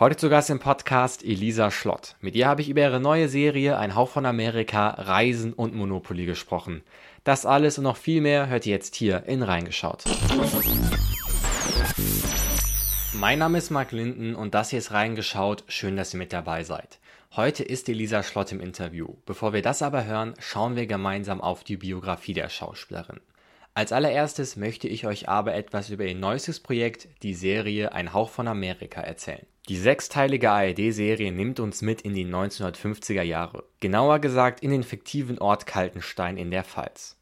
Heute zu Gast im Podcast Elisa Schlott. Mit ihr habe ich über ihre neue Serie Ein Hauch von Amerika, Reisen und Monopoly gesprochen. Das alles und noch viel mehr hört ihr jetzt hier in Reingeschaut. Mein Name ist Marc Linden und das hier ist Reingeschaut. Schön, dass ihr mit dabei seid. Heute ist Elisa Schlott im Interview. Bevor wir das aber hören, schauen wir gemeinsam auf die Biografie der Schauspielerin. Als allererstes möchte ich euch aber etwas über ihr neuestes Projekt, die Serie Ein Hauch von Amerika, erzählen. Die sechsteilige ARD-Serie nimmt uns mit in die 1950er Jahre, genauer gesagt in den fiktiven Ort Kaltenstein in der Pfalz.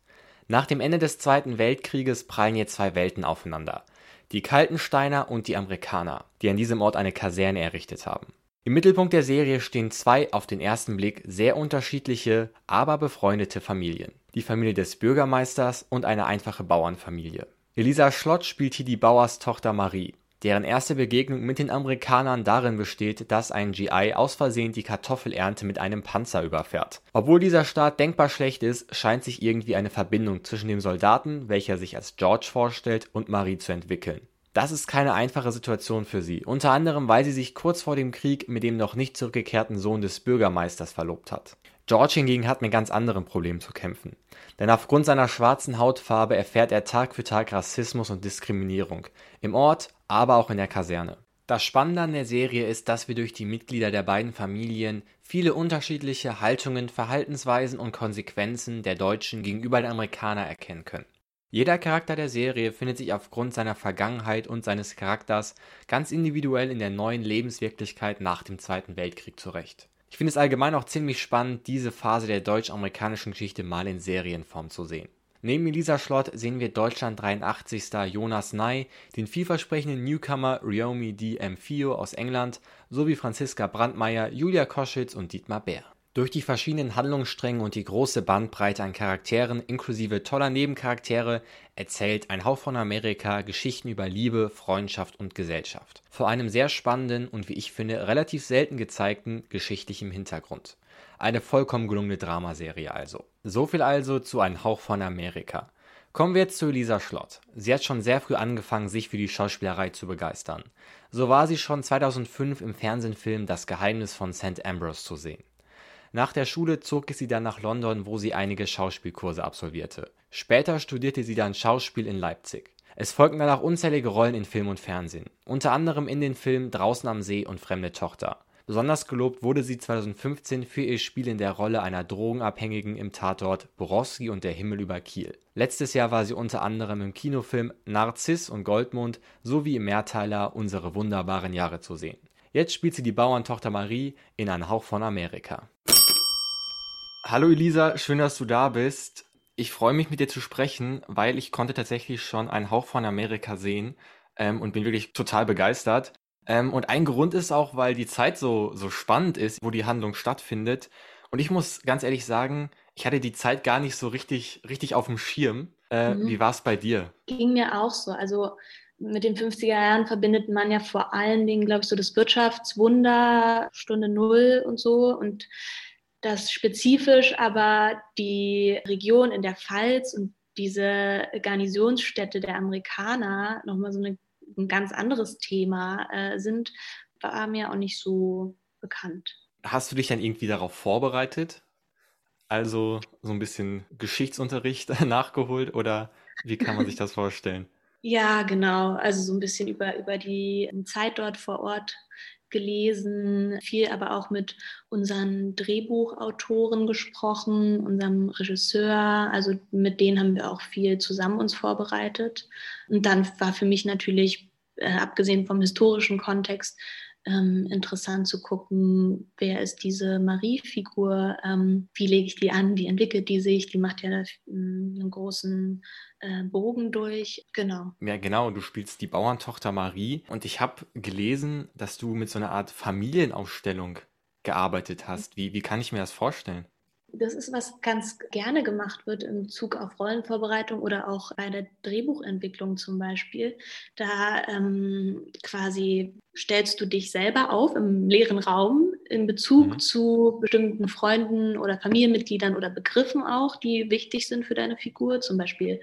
Nach dem Ende des Zweiten Weltkrieges prallen hier zwei Welten aufeinander. Die Kaltensteiner und die Amerikaner, die an diesem Ort eine Kaserne errichtet haben. Im Mittelpunkt der Serie stehen zwei auf den ersten Blick sehr unterschiedliche, aber befreundete Familien. Die Familie des Bürgermeisters und eine einfache Bauernfamilie. Elisa Schlott spielt hier die Bauerstochter Marie, deren erste Begegnung mit den Amerikanern darin besteht, dass ein GI aus Versehen die Kartoffelernte mit einem Panzer überfährt. Obwohl dieser Start denkbar schlecht ist, scheint sich irgendwie eine Verbindung zwischen dem Soldaten, welcher sich als George vorstellt, und Marie zu entwickeln. Das ist keine einfache Situation für sie, unter anderem weil sie sich kurz vor dem Krieg mit dem noch nicht zurückgekehrten Sohn des Bürgermeisters verlobt hat. George hingegen hat mit ganz anderen Problemen zu kämpfen. Denn aufgrund seiner schwarzen Hautfarbe erfährt er Tag für Tag Rassismus und Diskriminierung. Im Ort, aber auch in der Kaserne. Das Spannende an der Serie ist, dass wir durch die Mitglieder der beiden Familien viele unterschiedliche Haltungen, Verhaltensweisen und Konsequenzen der Deutschen gegenüber den Amerikanern erkennen können. Jeder Charakter der Serie findet sich aufgrund seiner Vergangenheit und seines Charakters ganz individuell in der neuen Lebenswirklichkeit nach dem Zweiten Weltkrieg zurecht. Ich finde es allgemein auch ziemlich spannend, diese Phase der deutsch-amerikanischen Geschichte mal in Serienform zu sehen. Neben Elisa Schlott sehen wir Deutschland 83. Jonas Ney, den vielversprechenden Newcomer Ryomi D. Mfio aus England sowie Franziska Brandmeier, Julia Koschitz und Dietmar Bär. Durch die verschiedenen Handlungsstränge und die große Bandbreite an Charakteren inklusive toller Nebencharaktere erzählt Ein Hauch von Amerika Geschichten über Liebe, Freundschaft und Gesellschaft. Vor einem sehr spannenden und wie ich finde relativ selten gezeigten geschichtlichen Hintergrund. Eine vollkommen gelungene Dramaserie also. So viel also zu Ein Hauch von Amerika. Kommen wir jetzt zu Elisa Schlott. Sie hat schon sehr früh angefangen, sich für die Schauspielerei zu begeistern. So war sie schon 2005 im Fernsehfilm Das Geheimnis von St. Ambrose zu sehen. Nach der Schule zog sie dann nach London, wo sie einige Schauspielkurse absolvierte. Später studierte sie dann Schauspiel in Leipzig. Es folgten danach unzählige Rollen in Film und Fernsehen, unter anderem in den Filmen Draußen am See und Fremde Tochter. Besonders gelobt wurde sie 2015 für ihr Spiel in der Rolle einer Drogenabhängigen im Tatort Borowski und der Himmel über Kiel. Letztes Jahr war sie unter anderem im Kinofilm Narziss und Goldmond sowie im Mehrteiler Unsere wunderbaren Jahre zu sehen. Jetzt spielt sie die Bauerntochter Marie in Ein Hauch von Amerika. Hallo Elisa, schön, dass du da bist. Ich freue mich, mit dir zu sprechen, weil ich konnte tatsächlich schon einen Hauch von Amerika sehen ähm, und bin wirklich total begeistert. Ähm, und ein Grund ist auch, weil die Zeit so, so spannend ist, wo die Handlung stattfindet. Und ich muss ganz ehrlich sagen, ich hatte die Zeit gar nicht so richtig, richtig auf dem Schirm. Äh, mhm. Wie war es bei dir? Ging mir auch so. Also mit den 50er Jahren verbindet man ja vor allen Dingen, glaube ich, so das Wirtschaftswunder, Stunde Null und so. Und dass spezifisch aber die Region in der Pfalz und diese Garnisonsstädte der Amerikaner nochmal so eine, ein ganz anderes Thema äh, sind, war mir auch nicht so bekannt. Hast du dich dann irgendwie darauf vorbereitet? Also so ein bisschen Geschichtsunterricht nachgeholt oder wie kann man sich das vorstellen? Ja, genau. Also so ein bisschen über, über die Zeit dort vor Ort gelesen, viel aber auch mit unseren Drehbuchautoren gesprochen, unserem Regisseur. Also mit denen haben wir auch viel zusammen uns vorbereitet. Und dann war für mich natürlich, äh, abgesehen vom historischen Kontext, ähm, interessant zu gucken, wer ist diese Marie-Figur, ähm, wie lege ich die an, wie entwickelt die sich, die macht ja ähm, einen großen äh, Bogen durch. Genau. Ja, genau. Du spielst die Bauerntochter Marie und ich habe gelesen, dass du mit so einer Art Familienausstellung gearbeitet hast. Wie, wie kann ich mir das vorstellen? Das ist, was ganz gerne gemacht wird im Zug auf Rollenvorbereitung oder auch bei der Drehbuchentwicklung zum Beispiel. Da ähm, quasi stellst du dich selber auf im leeren Raum in Bezug mhm. zu bestimmten Freunden oder Familienmitgliedern oder Begriffen auch, die wichtig sind für deine Figur. Zum Beispiel,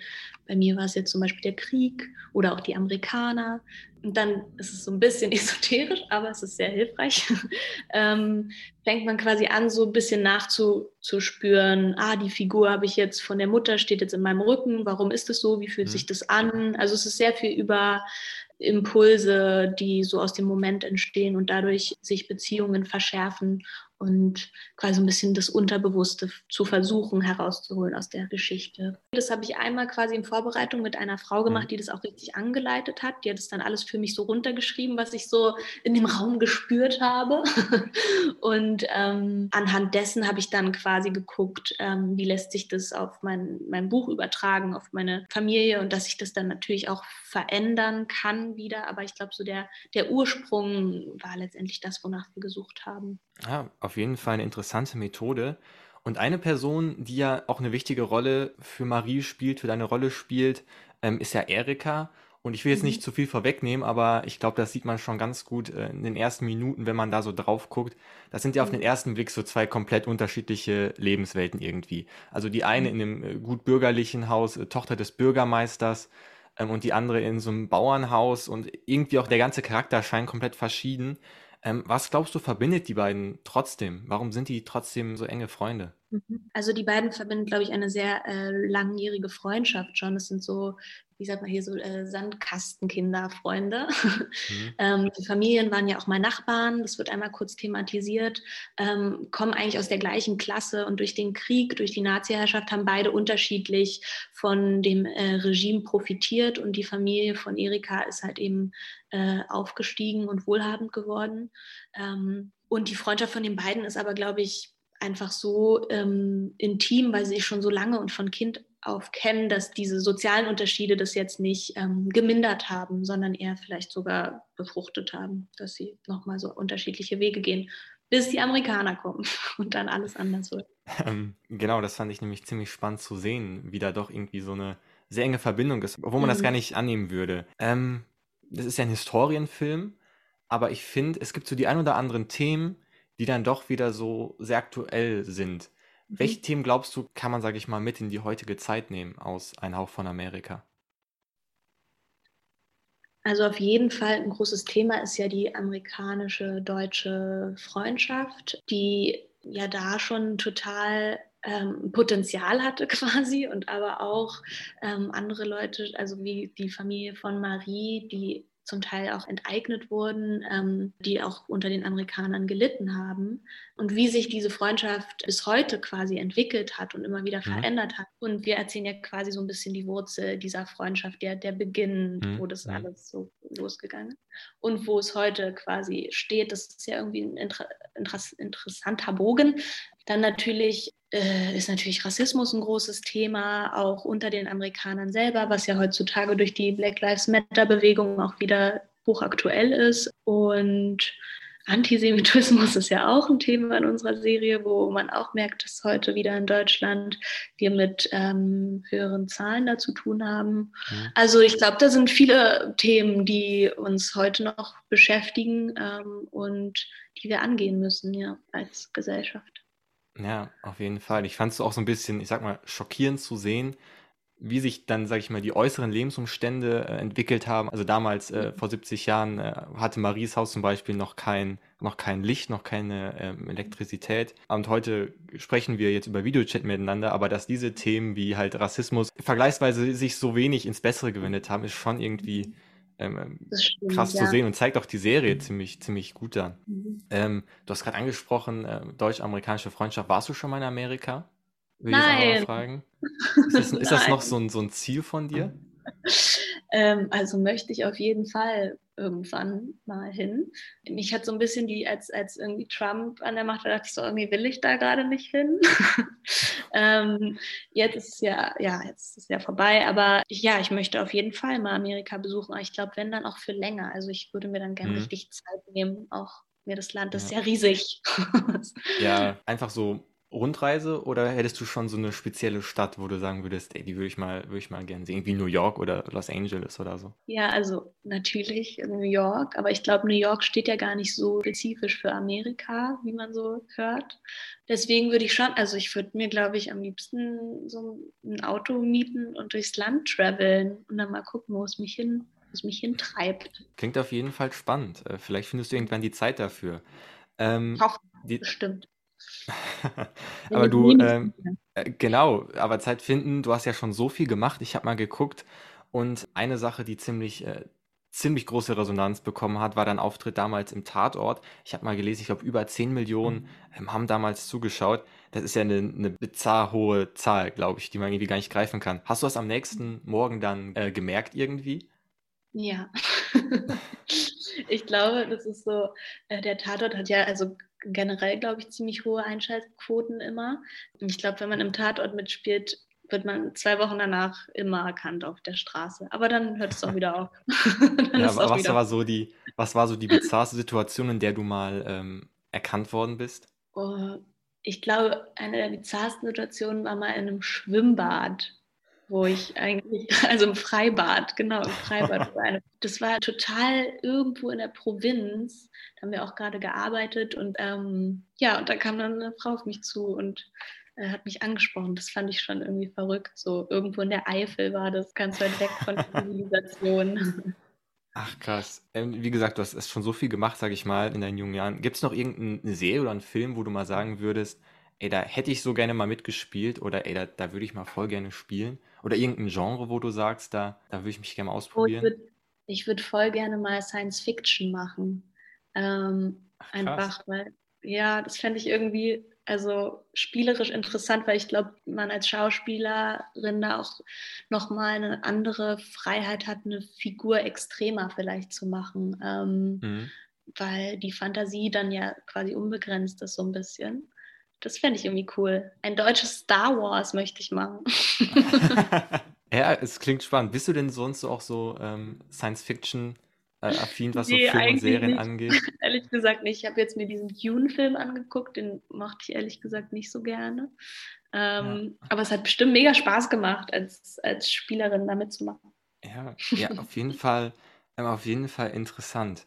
bei mir war es jetzt zum Beispiel der Krieg oder auch die Amerikaner. Und dann ist es so ein bisschen esoterisch, aber es ist sehr hilfreich. ähm, fängt man quasi an, so ein bisschen nachzuspüren, ah, die Figur habe ich jetzt von der Mutter, steht jetzt in meinem Rücken, warum ist es so, wie fühlt mhm. sich das an? Also es ist sehr viel über Impulse, die so aus dem Moment entstehen und dadurch sich Beziehungen verschärfen und quasi ein bisschen das Unterbewusste zu versuchen herauszuholen aus der Geschichte. Das habe ich einmal quasi in Vorbereitung mit einer Frau gemacht, mhm. die das auch richtig angeleitet hat. Die hat es dann alles für mich so runtergeschrieben, was ich so in dem Raum gespürt habe. Und ähm, anhand dessen habe ich dann quasi geguckt, ähm, wie lässt sich das auf mein, mein Buch übertragen, auf meine Familie und dass ich das dann natürlich auch verändern kann wieder. Aber ich glaube, so der, der Ursprung war letztendlich das, wonach wir gesucht haben. Ja, auf jeden Fall eine interessante Methode. Und eine Person, die ja auch eine wichtige Rolle für Marie spielt, für deine Rolle spielt, ähm, ist ja Erika. Und ich will jetzt mhm. nicht zu viel vorwegnehmen, aber ich glaube, das sieht man schon ganz gut äh, in den ersten Minuten, wenn man da so drauf guckt. Das sind ja auf den mhm. ersten Blick so zwei komplett unterschiedliche Lebenswelten irgendwie. Also die eine mhm. in einem äh, gut bürgerlichen Haus, äh, Tochter des Bürgermeisters, ähm, und die andere in so einem Bauernhaus und irgendwie auch der ganze Charakter scheint komplett verschieden. Ähm, was glaubst du, verbindet die beiden trotzdem? Warum sind die trotzdem so enge Freunde? Mhm. Also die beiden verbinden, glaube ich, eine sehr äh, langjährige Freundschaft schon. Es sind so, wie sagt man hier, so äh, Sandkastenkinderfreunde. Mhm. ähm, die Familien waren ja auch mal Nachbarn, das wird einmal kurz thematisiert, ähm, kommen eigentlich aus der gleichen Klasse und durch den Krieg, durch die Nazi-Herrschaft haben beide unterschiedlich von dem äh, Regime profitiert und die Familie von Erika ist halt eben äh, aufgestiegen und wohlhabend geworden. Ähm, und die Freundschaft von den beiden ist aber, glaube ich, einfach so ähm, intim, weil sie sich schon so lange und von Kind auf kennen, dass diese sozialen Unterschiede das jetzt nicht ähm, gemindert haben, sondern eher vielleicht sogar befruchtet haben, dass sie nochmal so unterschiedliche Wege gehen, bis die Amerikaner kommen und dann alles anders wird. Ähm, genau, das fand ich nämlich ziemlich spannend zu sehen, wie da doch irgendwie so eine sehr enge Verbindung ist, obwohl man mhm. das gar nicht annehmen würde. Ähm, das ist ja ein Historienfilm, aber ich finde, es gibt so die ein oder anderen Themen, die dann doch wieder so sehr aktuell sind. Mhm. Welche Themen glaubst du, kann man, sage ich mal, mit in die heutige Zeit nehmen aus Ein Hauch von Amerika? Also auf jeden Fall ein großes Thema ist ja die amerikanische deutsche Freundschaft, die ja da schon total ähm, Potenzial hatte quasi und aber auch ähm, andere Leute, also wie die Familie von Marie, die zum Teil auch enteignet wurden, ähm, die auch unter den Amerikanern gelitten haben und wie sich diese Freundschaft bis heute quasi entwickelt hat und immer wieder mhm. verändert hat. Und wir erzählen ja quasi so ein bisschen die Wurzel dieser Freundschaft, der, der Beginn, mhm. wo das alles so losgegangen ist und wo es heute quasi steht. Das ist ja irgendwie ein inter, inter, interessanter Bogen. Dann natürlich äh, ist natürlich Rassismus ein großes Thema, auch unter den Amerikanern selber, was ja heutzutage durch die Black Lives Matter-Bewegung auch wieder hochaktuell ist. Und Antisemitismus ist ja auch ein Thema in unserer Serie, wo man auch merkt, dass heute wieder in Deutschland wir mit ähm, höheren Zahlen da zu tun haben. Mhm. Also ich glaube, da sind viele Themen, die uns heute noch beschäftigen ähm, und die wir angehen müssen, ja, als Gesellschaft. Ja, auf jeden Fall. Ich fand es auch so ein bisschen, ich sag mal, schockierend zu sehen, wie sich dann, sag ich mal, die äußeren Lebensumstände äh, entwickelt haben. Also damals, äh, mhm. vor 70 Jahren, äh, hatte Maries Haus zum Beispiel noch kein, noch kein Licht, noch keine ähm, Elektrizität. Und heute sprechen wir jetzt über Videochat miteinander, aber dass diese Themen wie halt Rassismus vergleichsweise sich so wenig ins Bessere gewendet haben, ist schon irgendwie ähm, ähm stimmt, krass ja. zu sehen und zeigt auch die Serie mhm. ziemlich, ziemlich gut an. Mhm. Ähm, du hast gerade angesprochen, äh, deutsch-amerikanische Freundschaft. Warst du schon mal in Amerika? Will Nein. Ich fragen. Ist, das, ist das noch so ein, so ein Ziel von dir? Ähm, also möchte ich auf jeden Fall irgendwann mal hin. Mich hat so ein bisschen die, als, als irgendwie Trump an der Macht war, dachte ich so, irgendwie will ich da gerade nicht hin. ähm, jetzt ist es ja, ja, jetzt ist es ja vorbei, aber ich, ja, ich möchte auf jeden Fall mal Amerika besuchen, aber ich glaube, wenn dann auch für länger. Also ich würde mir dann gerne mhm. richtig Zeit nehmen, auch mir das Land, das ja. ist ja riesig. ja, einfach so Rundreise oder hättest du schon so eine spezielle Stadt, wo du sagen würdest, ey, die würde ich mal, würde ich mal gerne sehen, wie New York oder Los Angeles oder so? Ja, also natürlich New York, aber ich glaube, New York steht ja gar nicht so spezifisch für Amerika, wie man so hört. Deswegen würde ich schon, also ich würde mir, glaube ich, am liebsten so ein Auto mieten und durchs Land traveln und dann mal gucken, wo es mich hin, wo es mich hintreibt. Klingt auf jeden Fall spannend. Äh, vielleicht findest du irgendwann die Zeit dafür. Ähm, Hoffen, die, bestimmt. aber du, ähm, äh, genau, aber Zeit finden, du hast ja schon so viel gemacht. Ich habe mal geguckt und eine Sache, die ziemlich, äh, ziemlich große Resonanz bekommen hat, war dein Auftritt damals im Tatort. Ich habe mal gelesen, ich glaube, über 10 Millionen ähm, haben damals zugeschaut. Das ist ja eine, eine bizarr hohe Zahl, glaube ich, die man irgendwie gar nicht greifen kann. Hast du das am nächsten Morgen dann äh, gemerkt irgendwie? Ja. ich glaube, das ist so, äh, der Tatort hat ja, also generell, glaube ich, ziemlich hohe Einschaltquoten immer. Ich glaube, wenn man im Tatort mitspielt, wird man zwei Wochen danach immer erkannt auf der Straße. Aber dann hört es auch wieder auf. ja, was, wieder war so die, was war so die bizarrste Situation, in der du mal ähm, erkannt worden bist? Oh, ich glaube, eine der bizarrsten Situationen war mal in einem Schwimmbad wo ich eigentlich, also im Freibad, genau, im Freibad. Das war total irgendwo in der Provinz. Da haben wir auch gerade gearbeitet und ähm, ja, und da kam dann eine Frau auf mich zu und äh, hat mich angesprochen. Das fand ich schon irgendwie verrückt. So irgendwo in der Eifel war das, ganz weit weg von der Zivilisation. Ach krass. Ähm, wie gesagt, du hast schon so viel gemacht, sag ich mal, in deinen jungen Jahren. Gibt es noch irgendeine Serie oder einen Film, wo du mal sagen würdest, ey, da hätte ich so gerne mal mitgespielt oder ey, da, da würde ich mal voll gerne spielen? Oder irgendein Genre, wo du sagst, da, da würde ich mich gerne mal ausprobieren? Oh, ich würde würd voll gerne mal Science Fiction machen. Ähm, Ach, einfach, weil, ja, das fände ich irgendwie, also spielerisch interessant, weil ich glaube, man als Schauspielerin da auch nochmal eine andere Freiheit hat, eine Figur extremer vielleicht zu machen. Ähm, mhm. Weil die Fantasie dann ja quasi unbegrenzt ist, so ein bisschen. Das fände ich irgendwie cool. Ein deutsches Star Wars möchte ich machen. ja, es klingt spannend. Bist du denn sonst auch so ähm, Science-Fiction äh, affin, was nee, so Filme und Serien nicht. angeht? ehrlich gesagt nicht. Ich habe jetzt mir diesen Dune-Film angeguckt, den mochte ich ehrlich gesagt nicht so gerne. Ähm, ja. Aber es hat bestimmt mega Spaß gemacht, als, als Spielerin da mitzumachen. Ja, ja auf jeden Fall, ähm, auf jeden Fall interessant.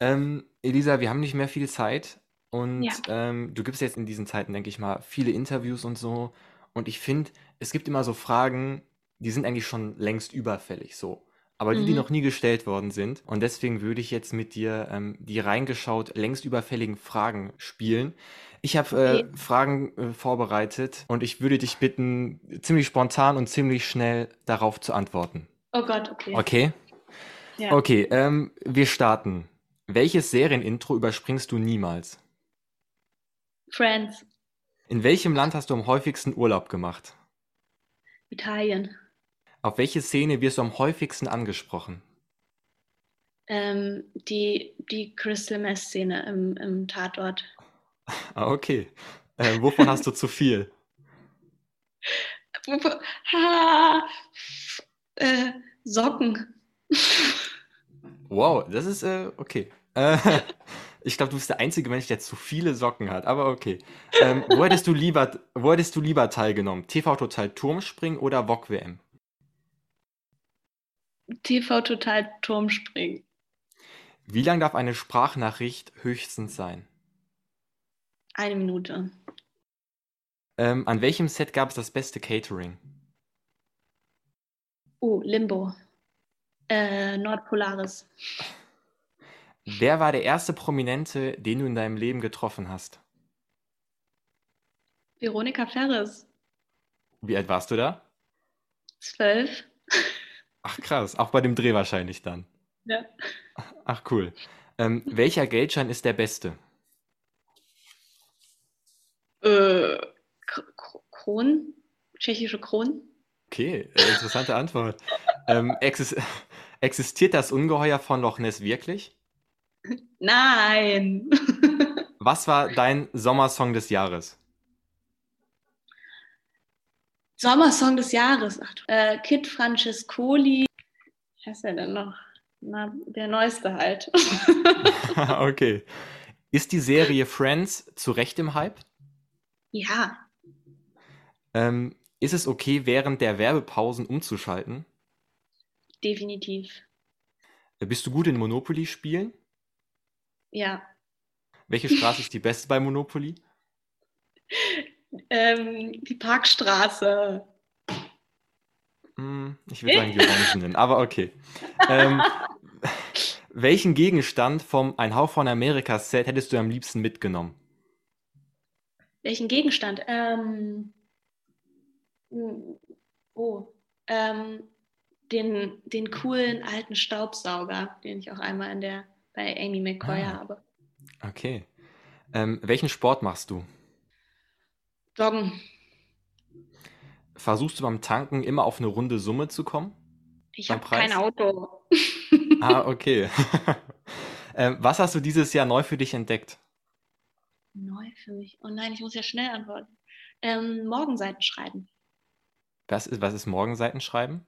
Ähm, Elisa, wir haben nicht mehr viel Zeit. Und Ja. ähm, du gibst jetzt in diesen Zeiten, denke ich mal, viele Interviews und so. Und ich finde, es gibt immer so Fragen, die sind eigentlich schon längst überfällig so. Aber die, die mhm. noch nie gestellt worden sind. Und deswegen würde ich jetzt mit dir ähm, die reingeschaut längst überfälligen Fragen spielen. Ich habe äh. Fragen äh, vorbereitet und ich würde dich bitten, ziemlich spontan und ziemlich schnell darauf zu antworten. Oh Gott, okay. Okay? Ja. Okay, ähm, wir starten. Welches Serienintro überspringst du niemals? Friends. In welchem Land hast du am häufigsten Urlaub gemacht? Italien. Auf welche Szene wirst du am häufigsten angesprochen? Ähm, die, die Crystal Mess Szene im, im Tatort. Ah, okay. Äh, wovon hast du zu viel? ha, äh, Socken. Wow, das ist äh, okay. Ich glaube, du bist der einzige Mensch, der zu viele Socken hat, aber okay. Ähm, wo, hättest du lieber, wo hättest du lieber teilgenommen? TV Total Turmspringen oder VOG WM? TV Total Turmspringen. Wie lang darf eine Sprachnachricht höchstens sein? Eine Minute. Ähm, an welchem Set gab es das beste Catering? Oh, Limbo. Äh, Nordpolaris. Wer war der erste Prominente, den du in deinem Leben getroffen hast? Veronika Ferres. Wie alt warst du da? Zwölf. Ach krass, auch bei dem Dreh wahrscheinlich dann. Ja. Ach cool. Ähm, welcher Geldschein ist der beste? Äh, Kronen? Tschechische Kronen? Okay, äh, interessante Antwort. ähm, exis existiert das Ungeheuer von Loch Ness wirklich? Nein. Was war dein Sommersong des Jahres? Sommersong des Jahres. Ach, äh, Kid Francescoli. Was heißt der denn noch? Na, der neueste halt. okay. Ist die Serie Friends zu Recht im Hype? Ja. Ähm, ist es okay, während der Werbepausen umzuschalten? Definitiv. Äh, bist du gut in Monopoly spielen? Ja. Welche Straße ist die beste bei Monopoly? Ähm, die Parkstraße. Hm, ich würde sagen die Orangenen, aber okay. Ähm, welchen Gegenstand vom Ein Hauch von Amerika Set hättest du am liebsten mitgenommen? Welchen Gegenstand? Ähm, oh, ähm, den, den coolen alten Staubsauger, den ich auch einmal in der, bei Amy McCoy ah, habe. Okay. Ähm, welchen Sport machst du? Joggen. Versuchst du beim Tanken immer auf eine runde Summe zu kommen? Ich habe kein Auto. ah, okay. ähm, was hast du dieses Jahr neu für dich entdeckt? Neu für mich? Oh nein, ich muss ja schnell antworten. Ähm, Morgenseiten schreiben. Was ist, was ist Morgenseiten schreiben?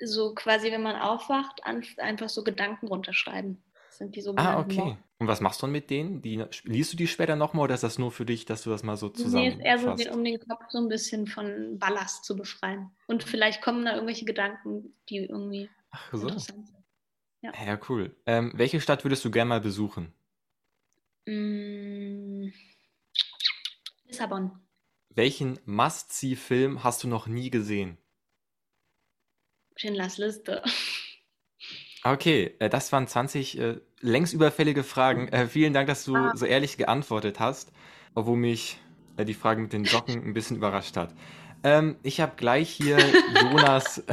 So quasi, wenn man aufwacht, einfach so Gedanken runterschreiben. Sind die Ah, okay. Morgen. Und was machst du dann mit denen? Die, liest du die später nochmal oder ist das nur für dich, dass du das mal so zusammen Nee, ist eher so, um den Kopf so ein bisschen von Ballast zu befreien. Und vielleicht kommen da irgendwelche Gedanken, die irgendwie Ach so. interessant sind. Ja, ja cool. Ähm, welche Stadt würdest du gerne mal besuchen? Mm, Lissabon. Welchen Must-See-Film hast du noch nie gesehen? Schindlers Liste. Okay, äh, das waren 20 äh, längst überfällige Fragen. Äh, vielen Dank, dass du ah. so ehrlich geantwortet hast, obwohl mich äh, die Frage mit den Socken ein bisschen überrascht hat. Ähm, ich habe gleich hier Jonas,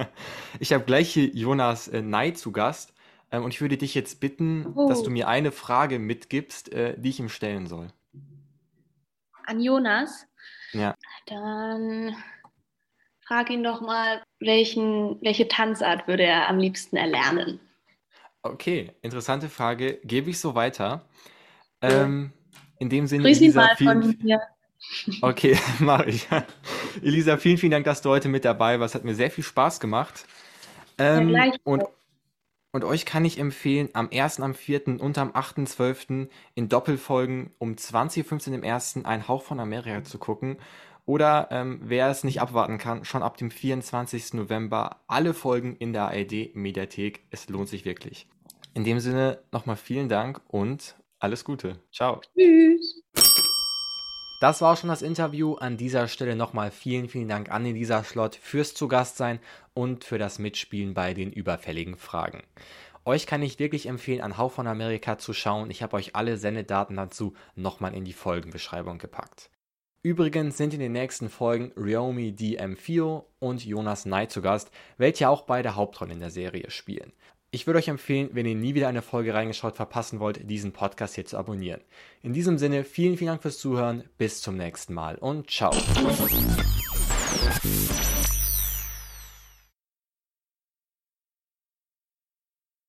ich habe gleich hier Jonas äh, Ney zu Gast ähm, und ich würde dich jetzt bitten, oh. dass du oh. mir eine Frage mitgibst, äh, die ich ihm stellen soll. An Jonas? Ja. Dann frag ihn doch mal, welchen, welche Tanzart würde er am liebsten erlernen? Okay, interessante Frage. Gebe ich so weiter. Ähm, in dem Sinne, Grüß Elisa, mal vielen, von mir. Okay, mache ich. Elisa, vielen, vielen Dank, dass du heute mit dabei warst. Hat mir sehr viel Spaß gemacht. Ähm, ja, und, und euch kann ich empfehlen, am 1., am 4. und am 8.12. in Doppelfolgen um 20.15 Uhr im 1. ein Hauch von Amerika zu gucken. Oder ähm, wer es nicht abwarten kann, schon ab dem 24. November alle Folgen in der ARD-Mediathek. Es lohnt sich wirklich. In dem Sinne nochmal vielen Dank und alles Gute. Ciao. Tschüss. Das war auch schon das Interview. An dieser Stelle nochmal vielen, vielen Dank an Elisa Schlott fürs Zugastsein und für das Mitspielen bei den überfälligen Fragen. Euch kann ich wirklich empfehlen, an Hauch von Amerika zu schauen. Ich habe euch alle Sendedaten dazu nochmal in die Folgenbeschreibung gepackt. Übrigens sind in den nächsten Folgen Ryomi DM4 und Jonas Knight zu Gast, welche auch beide Hauptrollen in der Serie spielen. Ich würde euch empfehlen, wenn ihr nie wieder eine Folge reingeschaut verpassen wollt, diesen Podcast hier zu abonnieren. In diesem Sinne, vielen, vielen Dank fürs Zuhören, bis zum nächsten Mal und ciao.